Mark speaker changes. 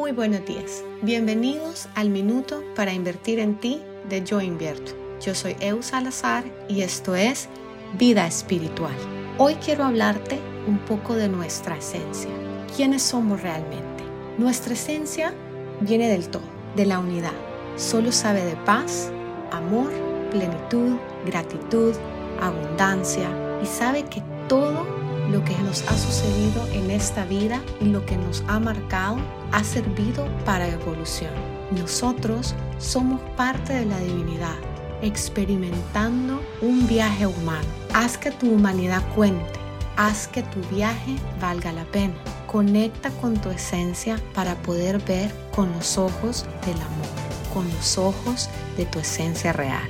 Speaker 1: Muy buenos días. Bienvenidos al Minuto para Invertir en Ti de Yo Invierto. Yo soy Eu Salazar y esto es Vida Espiritual. Hoy quiero hablarte un poco de nuestra esencia. ¿Quiénes somos realmente? Nuestra esencia viene del todo, de la unidad. Solo sabe de paz, amor, plenitud, gratitud, abundancia y sabe que todo lo que nos ha sucedido en esta vida y lo que nos ha marcado ha servido para evolución. Nosotros somos parte de la divinidad, experimentando un viaje humano. Haz que tu humanidad cuente, haz que tu viaje valga la pena. Conecta con tu esencia para poder ver con los ojos del amor, con los ojos de tu esencia real.